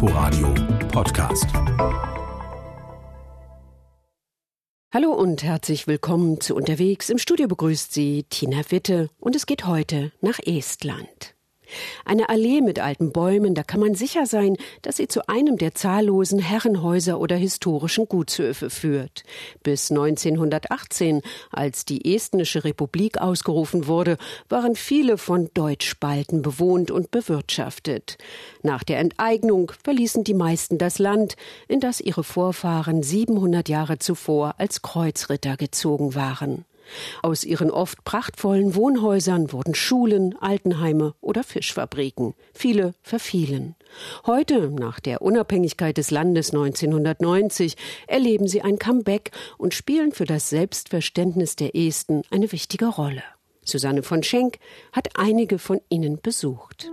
Inforadio Podcast. Hallo und herzlich willkommen zu Unterwegs. Im Studio begrüßt Sie Tina Witte und es geht heute nach Estland. Eine Allee mit alten Bäumen, da kann man sicher sein, dass sie zu einem der zahllosen Herrenhäuser oder historischen Gutshöfe führt. Bis 1918, als die Estnische Republik ausgerufen wurde, waren viele von Deutschspalten bewohnt und bewirtschaftet. Nach der Enteignung verließen die meisten das Land, in das ihre Vorfahren 700 Jahre zuvor als Kreuzritter gezogen waren. Aus ihren oft prachtvollen Wohnhäusern wurden Schulen, Altenheime oder Fischfabriken. Viele verfielen. Heute, nach der Unabhängigkeit des Landes 1990, erleben sie ein Comeback und spielen für das Selbstverständnis der Esten eine wichtige Rolle. Susanne von Schenk hat einige von ihnen besucht.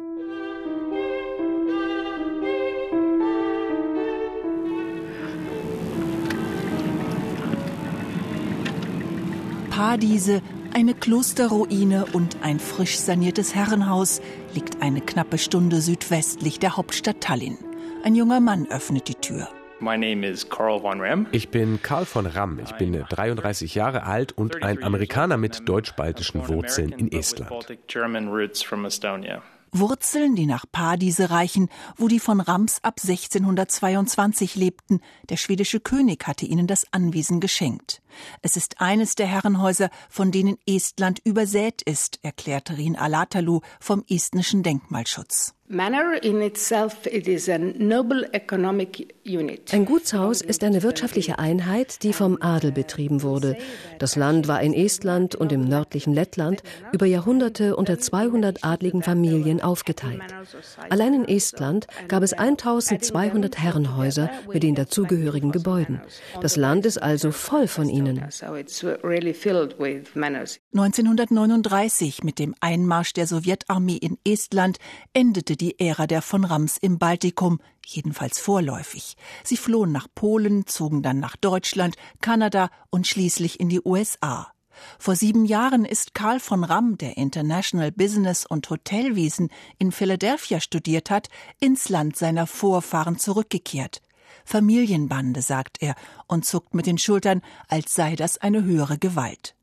Paradiese, eine Klosterruine und ein frisch saniertes Herrenhaus liegt eine knappe Stunde südwestlich der Hauptstadt Tallinn. Ein junger Mann öffnet die Tür. Ich bin Karl von Ram. Ich bin 33 Jahre alt und ein Amerikaner mit deutsch-baltischen Wurzeln in Estland. Wurzeln, die nach Padise reichen, wo die von Rams ab 1622 lebten. Der schwedische König hatte ihnen das Anwesen geschenkt. Es ist eines der Herrenhäuser, von denen Estland übersät ist, erklärte Rin Alatalu vom estnischen Denkmalschutz. Ein Gutshaus ist eine wirtschaftliche Einheit, die vom Adel betrieben wurde. Das Land war in Estland und im nördlichen Lettland über Jahrhunderte unter 200 adligen Familien aufgeteilt. Allein in Estland gab es 1200 Herrenhäuser mit den dazugehörigen Gebäuden. Das Land ist also voll von ihnen. 1939 mit dem Einmarsch der Sowjetarmee in Estland endete die Ära der von Rams im Baltikum, jedenfalls vorläufig. Sie flohen nach Polen, zogen dann nach Deutschland, Kanada und schließlich in die USA. Vor sieben Jahren ist Karl von Ramm, der International Business und Hotelwesen in Philadelphia studiert hat, ins Land seiner Vorfahren zurückgekehrt. Familienbande, sagt er und zuckt mit den Schultern, als sei das eine höhere Gewalt.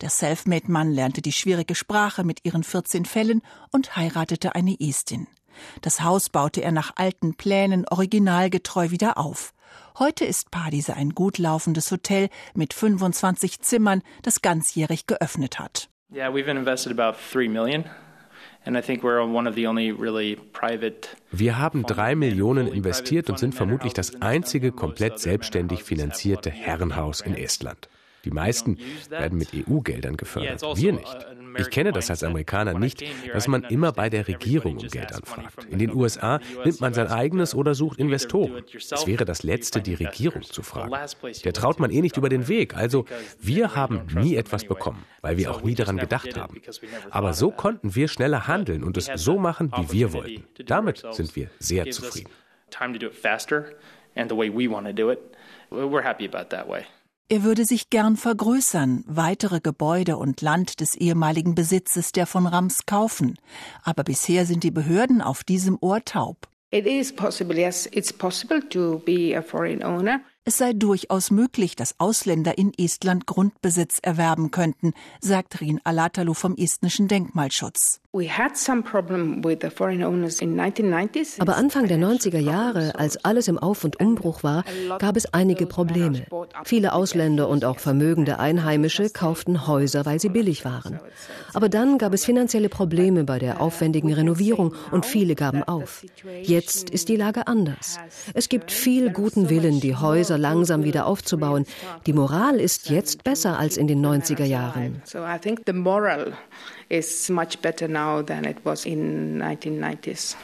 Der Selfmade-Mann lernte die schwierige Sprache mit ihren 14 Fällen und heiratete eine Estin. Das Haus baute er nach alten Plänen originalgetreu wieder auf. Heute ist Padise ein gut laufendes Hotel mit 25 Zimmern, das ganzjährig geöffnet hat. Yeah, we've invested about 3 million. Wir haben drei Millionen investiert und sind vermutlich das einzige komplett selbstständig finanzierte Herrenhaus in Estland. Die meisten werden mit EU-Geldern gefördert, also wir nicht. Ich kenne das als Amerikaner nicht, dass man immer bei der Regierung um Geld anfragt. In den USA nimmt man sein eigenes oder sucht Investoren. Es wäre das Letzte, die Regierung zu fragen. Der traut man eh nicht über den Weg. Also wir haben nie etwas bekommen, weil wir auch nie daran gedacht haben. Aber so konnten wir schneller handeln und es so machen, wie wir wollten. Damit sind wir sehr zufrieden. Time to do it faster and the way we want to do it. We're happy about that way. Er würde sich gern vergrößern, weitere Gebäude und Land des ehemaligen Besitzes der von Rams kaufen. Aber bisher sind die Behörden auf diesem Ohr taub. Is possible, yes. Es sei durchaus möglich, dass Ausländer in Estland Grundbesitz erwerben könnten, sagt Rin Alatalu vom estnischen Denkmalschutz. Aber Anfang der 90er Jahre, als alles im Auf- und Umbruch war, gab es einige Probleme. Viele Ausländer und auch vermögende Einheimische kauften Häuser, weil sie billig waren. Aber dann gab es finanzielle Probleme bei der aufwendigen Renovierung und viele gaben auf. Jetzt ist die Lage anders. Es gibt viel guten Willen, die Häuser langsam wieder aufzubauen. Die Moral ist jetzt besser als in den 90er Jahren is much better now than it was in 1990s.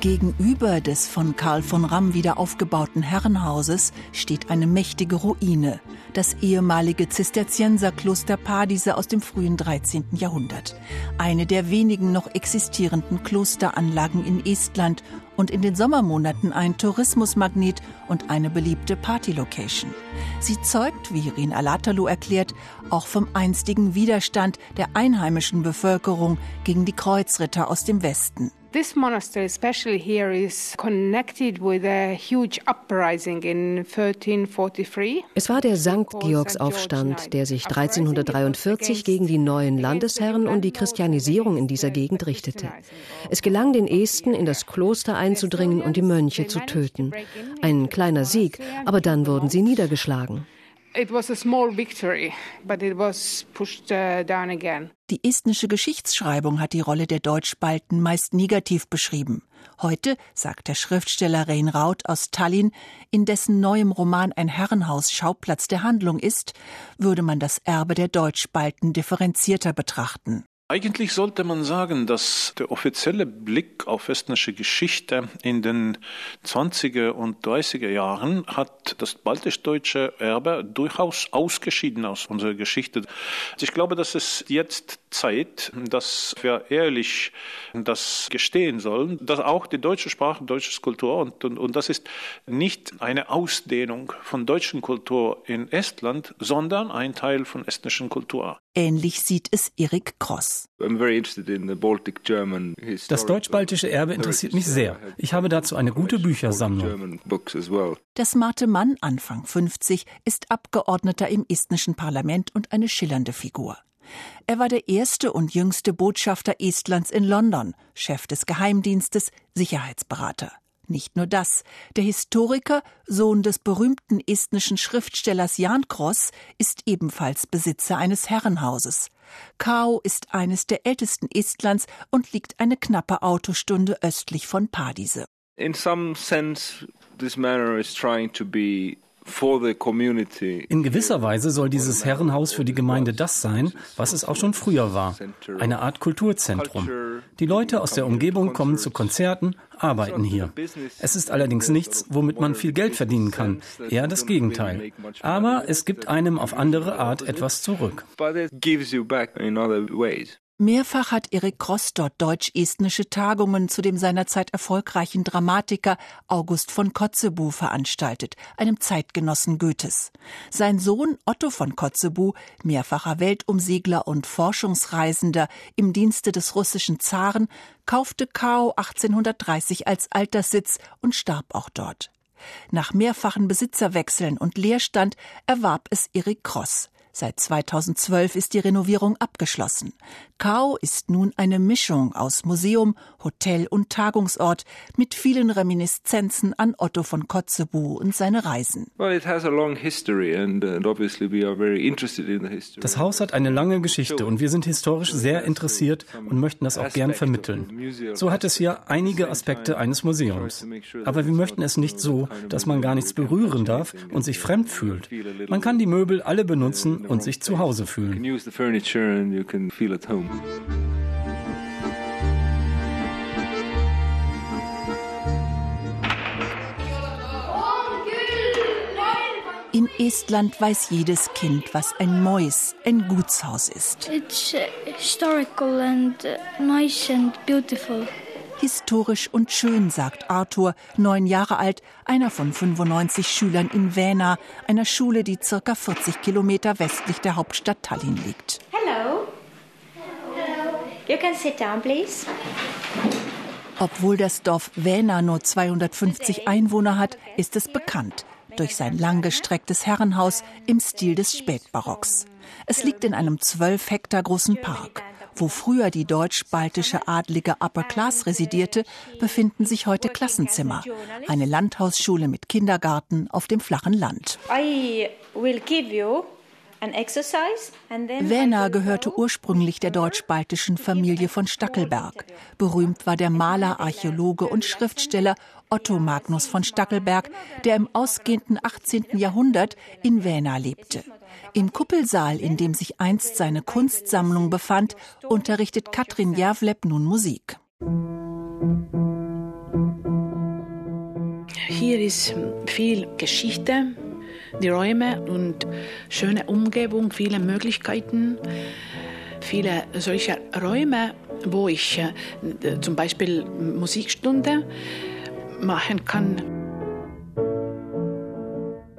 Gegenüber des von Karl von Ramm wieder aufgebauten Herrenhauses steht eine mächtige Ruine, das ehemalige Zisterzienserkloster Padise aus dem frühen 13. Jahrhundert. Eine der wenigen noch existierenden Klosteranlagen in Estland und in den Sommermonaten ein Tourismusmagnet und eine beliebte Partylocation. Sie zeugt, wie Rin Alatalu erklärt, auch vom einstigen Widerstand der einheimischen Bevölkerung gegen die Kreuzritter aus dem Westen. This monastery, especially here, is connected with a huge uprising in 1343. Es war der St. Georgsaufstand, der sich 1343 gegen die neuen Landesherren und die Christianisierung in dieser Gegend richtete. Es gelang den Esten, in das Kloster einzudringen und die Mönche zu töten. Ein kleiner Sieg, aber dann wurden sie niedergeschlagen. Victory, pushed uh. Die estnische Geschichtsschreibung hat die Rolle der Deutschbalten meist negativ beschrieben. Heute, sagt der Schriftsteller Rein Raut aus Tallinn, in dessen neuem Roman ein Herrenhaus Schauplatz der Handlung ist, würde man das Erbe der Deutschbalten differenzierter betrachten. Eigentlich sollte man sagen, dass der offizielle Blick auf estnische Geschichte in den 20er und 30er Jahren hat das baltisch-deutsche Erbe durchaus ausgeschieden aus unserer Geschichte. Ich glaube, dass es jetzt Zeit, dass wir ehrlich das gestehen sollen, dass auch die deutsche Sprache, deutsche Kultur und, und, und das ist nicht eine Ausdehnung von deutschen Kultur in Estland, sondern ein Teil von estnischen Kultur. Ähnlich sieht es Erik Cross. Das deutsch-baltische Erbe interessiert mich sehr. Ich habe dazu eine gute Büchersammlung. Das smarte Mann, Anfang 50, ist Abgeordneter im estnischen Parlament und eine schillernde Figur. Er war der erste und jüngste Botschafter Estlands in London, Chef des Geheimdienstes, Sicherheitsberater. Nicht nur das. Der Historiker, Sohn des berühmten estnischen Schriftstellers Jan Kross, ist ebenfalls Besitzer eines Herrenhauses. Kau ist eines der ältesten Estlands und liegt eine knappe Autostunde östlich von Padise. In some sense, this manor is trying to be in gewisser Weise soll dieses Herrenhaus für die Gemeinde das sein, was es auch schon früher war. Eine Art Kulturzentrum. Die Leute aus der Umgebung kommen zu Konzerten, arbeiten hier. Es ist allerdings nichts, womit man viel Geld verdienen kann. Eher das Gegenteil. Aber es gibt einem auf andere Art etwas zurück. Mehrfach hat Erik Kross dort deutsch-estnische Tagungen zu dem seinerzeit erfolgreichen Dramatiker August von Kotzebue veranstaltet, einem Zeitgenossen Goethes. Sein Sohn Otto von Kotzebue, mehrfacher Weltumsegler und Forschungsreisender im Dienste des russischen Zaren, kaufte Kau 1830 als Alterssitz und starb auch dort. Nach mehrfachen Besitzerwechseln und Leerstand erwarb es Erik Kross. Seit 2012 ist die Renovierung abgeschlossen. Kau ist nun eine Mischung aus Museum, Hotel und Tagungsort mit vielen Reminiszenzen an Otto von Kotzebue und seine Reisen. Das Haus hat eine lange Geschichte und wir sind historisch sehr interessiert und möchten das auch gern vermitteln. So hat es hier einige Aspekte eines Museums. Aber wir möchten es nicht so, dass man gar nichts berühren darf und sich fremd fühlt. Man kann die Möbel alle benutzen und sich zu Hause fühlen. In Estland weiß jedes Kind, was ein Mois, ein Gutshaus ist. It's historical and nice and beautiful. Historisch und schön, sagt Arthur, neun Jahre alt, einer von 95 Schülern in Väna, einer Schule, die circa 40 Kilometer westlich der Hauptstadt Tallinn liegt. Hello. Hello. You can sit down, please. Obwohl das Dorf Väna nur 250 Einwohner hat, ist es bekannt durch sein langgestrecktes Herrenhaus im Stil des Spätbarocks. Es liegt in einem zwölf Hektar großen Park. Wo früher die deutsch-baltische adlige Upper Class residierte, befinden sich heute Klassenzimmer. Eine Landhausschule mit Kindergarten auf dem flachen Land. Wena gehörte ursprünglich der deutsch-baltischen Familie von Stackelberg. Berühmt war der Maler, Archäologe und Schriftsteller Otto Magnus von Stackelberg, der im ausgehenden 18. Jahrhundert in Wena lebte. Im Kuppelsaal, in dem sich einst seine Kunstsammlung befand, unterrichtet Katrin Javleb nun Musik. Hier ist viel Geschichte, die Räume und schöne Umgebung, viele Möglichkeiten, viele solche Räume, wo ich äh, zum Beispiel Musikstunde machen kann.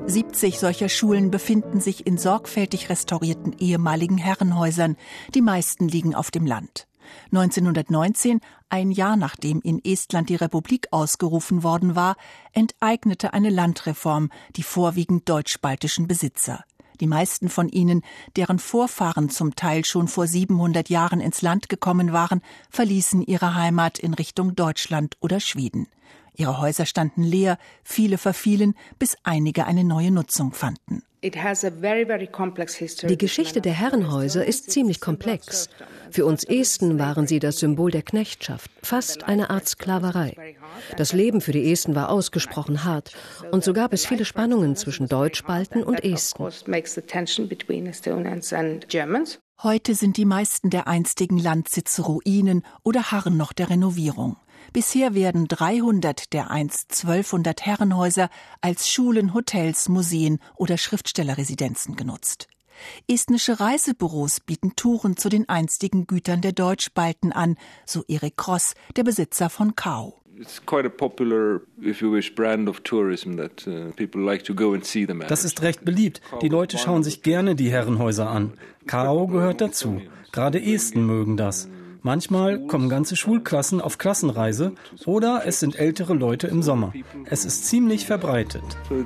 70 solcher Schulen befinden sich in sorgfältig restaurierten ehemaligen Herrenhäusern. Die meisten liegen auf dem Land. 1919, ein Jahr nachdem in Estland die Republik ausgerufen worden war, enteignete eine Landreform die vorwiegend deutsch-baltischen Besitzer. Die meisten von ihnen, deren Vorfahren zum Teil schon vor 700 Jahren ins Land gekommen waren, verließen ihre Heimat in Richtung Deutschland oder Schweden. Ihre Häuser standen leer, viele verfielen, bis einige eine neue Nutzung fanden. Die Geschichte der Herrenhäuser ist ziemlich komplex. Für uns Esten waren sie das Symbol der Knechtschaft, fast eine Art Sklaverei. Das Leben für die Esten war ausgesprochen hart und so gab es viele Spannungen zwischen Deutschbalten und Esten. Heute sind die meisten der einstigen Landsitze Ruinen oder harren noch der Renovierung. Bisher werden 300 der einst 1200 Herrenhäuser als Schulen, Hotels, Museen oder Schriftstellerresidenzen genutzt. Estnische Reisebüros bieten Touren zu den einstigen Gütern der Deutschbalten an, so Erik Kross, der Besitzer von Kau. Das ist recht beliebt. Die Leute schauen sich gerne die Herrenhäuser an. Kau gehört dazu. Gerade Esten mögen das. Manchmal kommen ganze Schulklassen auf Klassenreise oder es sind ältere Leute im Sommer. Es ist ziemlich verbreitet. Uh,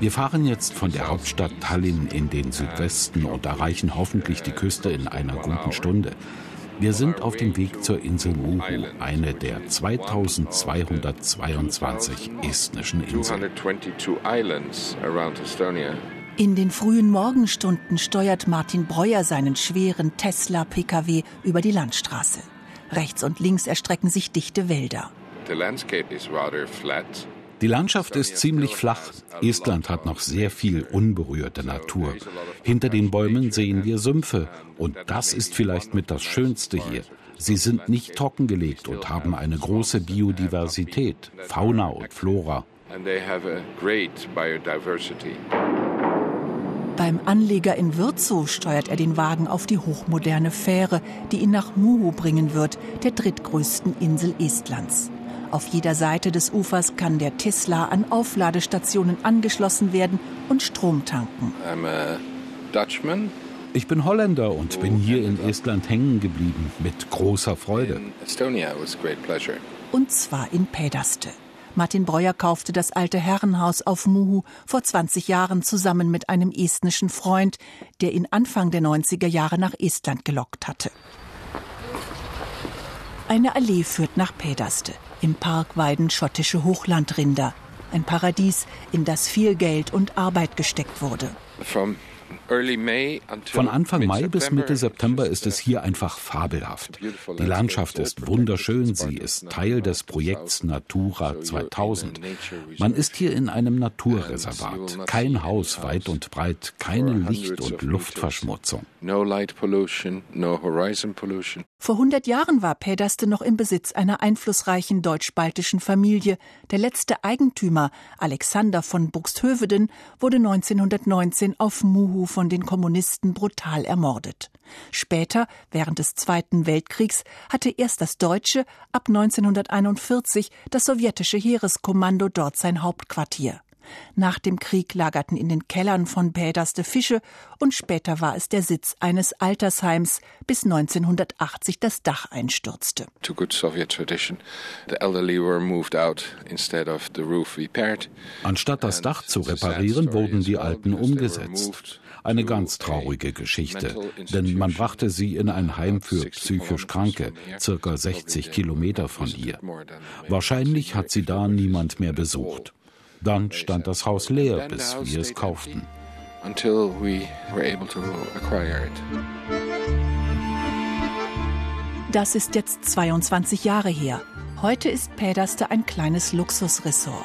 Wir fahren jetzt von der Hauptstadt Tallinn in den Südwesten und erreichen hoffentlich die Küste in einer guten Stunde. Wir sind auf dem Weg zur Insel Muhu, eine der 2222 estnischen Inseln. In den frühen Morgenstunden steuert Martin Breuer seinen schweren Tesla-Pkw über die Landstraße. Rechts und links erstrecken sich dichte Wälder. Die Landschaft ist ziemlich flach. Estland hat noch sehr viel unberührte Natur. Hinter den Bäumen sehen wir Sümpfe. Und das ist vielleicht mit das Schönste hier. Sie sind nicht trockengelegt und haben eine große Biodiversität, Fauna und Flora. And they have a great biodiversity. Beim Anleger in Würzow steuert er den Wagen auf die hochmoderne Fähre, die ihn nach Muhu bringen wird, der drittgrößten Insel Estlands. Auf jeder Seite des Ufers kann der Tesla an Aufladestationen angeschlossen werden und Strom tanken. Ich bin Holländer und bin hier in Estland hängen geblieben, mit großer Freude. Und zwar in Pedaste. Martin Breuer kaufte das alte Herrenhaus auf Muhu vor 20 Jahren zusammen mit einem estnischen Freund, der ihn Anfang der 90er Jahre nach Estland gelockt hatte. Eine Allee führt nach Pedaste. Im Park weiden schottische Hochlandrinder. Ein Paradies, in das viel Geld und Arbeit gesteckt wurde. Von Anfang Mai bis Mitte September ist es hier einfach fabelhaft. Die Landschaft ist wunderschön, sie ist Teil des Projekts Natura 2000. Man ist hier in einem Naturreservat. Kein Haus weit und breit, keine Licht- und Luftverschmutzung. Vor 100 Jahren war Pedaste noch im Besitz einer einflussreichen deutsch-baltischen Familie. Der letzte Eigentümer, Alexander von Buxtöveden, wurde 1919 auf Muhu von den Kommunisten brutal ermordet. Später, während des Zweiten Weltkriegs, hatte erst das deutsche, ab 1941 das sowjetische Heereskommando dort sein Hauptquartier. Nach dem Krieg lagerten in den Kellern von Bäderste Fische und später war es der Sitz eines Altersheims, bis 1980 das Dach einstürzte. Anstatt das Dach zu reparieren, wurden die Alten umgesetzt. Eine ganz traurige Geschichte, denn man brachte sie in ein Heim für psychisch Kranke, circa 60 Kilometer von hier. Wahrscheinlich hat sie da niemand mehr besucht. Dann stand das Haus leer, bis wir es kauften. Das ist jetzt 22 Jahre her. Heute ist Päderste ein kleines Luxusressort.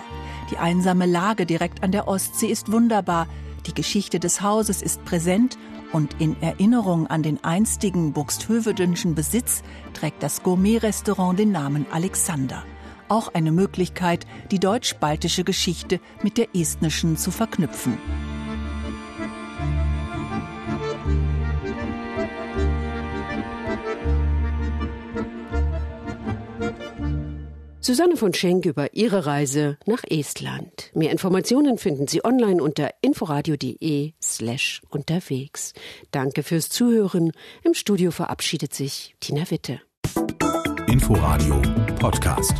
Die einsame Lage direkt an der Ostsee ist wunderbar. Die Geschichte des Hauses ist präsent und in Erinnerung an den einstigen buxtehövedenschen Besitz trägt das Gourmet-Restaurant den Namen Alexander auch eine Möglichkeit, die deutsch-baltische Geschichte mit der estnischen zu verknüpfen. Susanne von Schenk über ihre Reise nach Estland. Mehr Informationen finden Sie online unter inforadio.de slash unterwegs. Danke fürs Zuhören. Im Studio verabschiedet sich Tina Witte. Inforadio Podcast.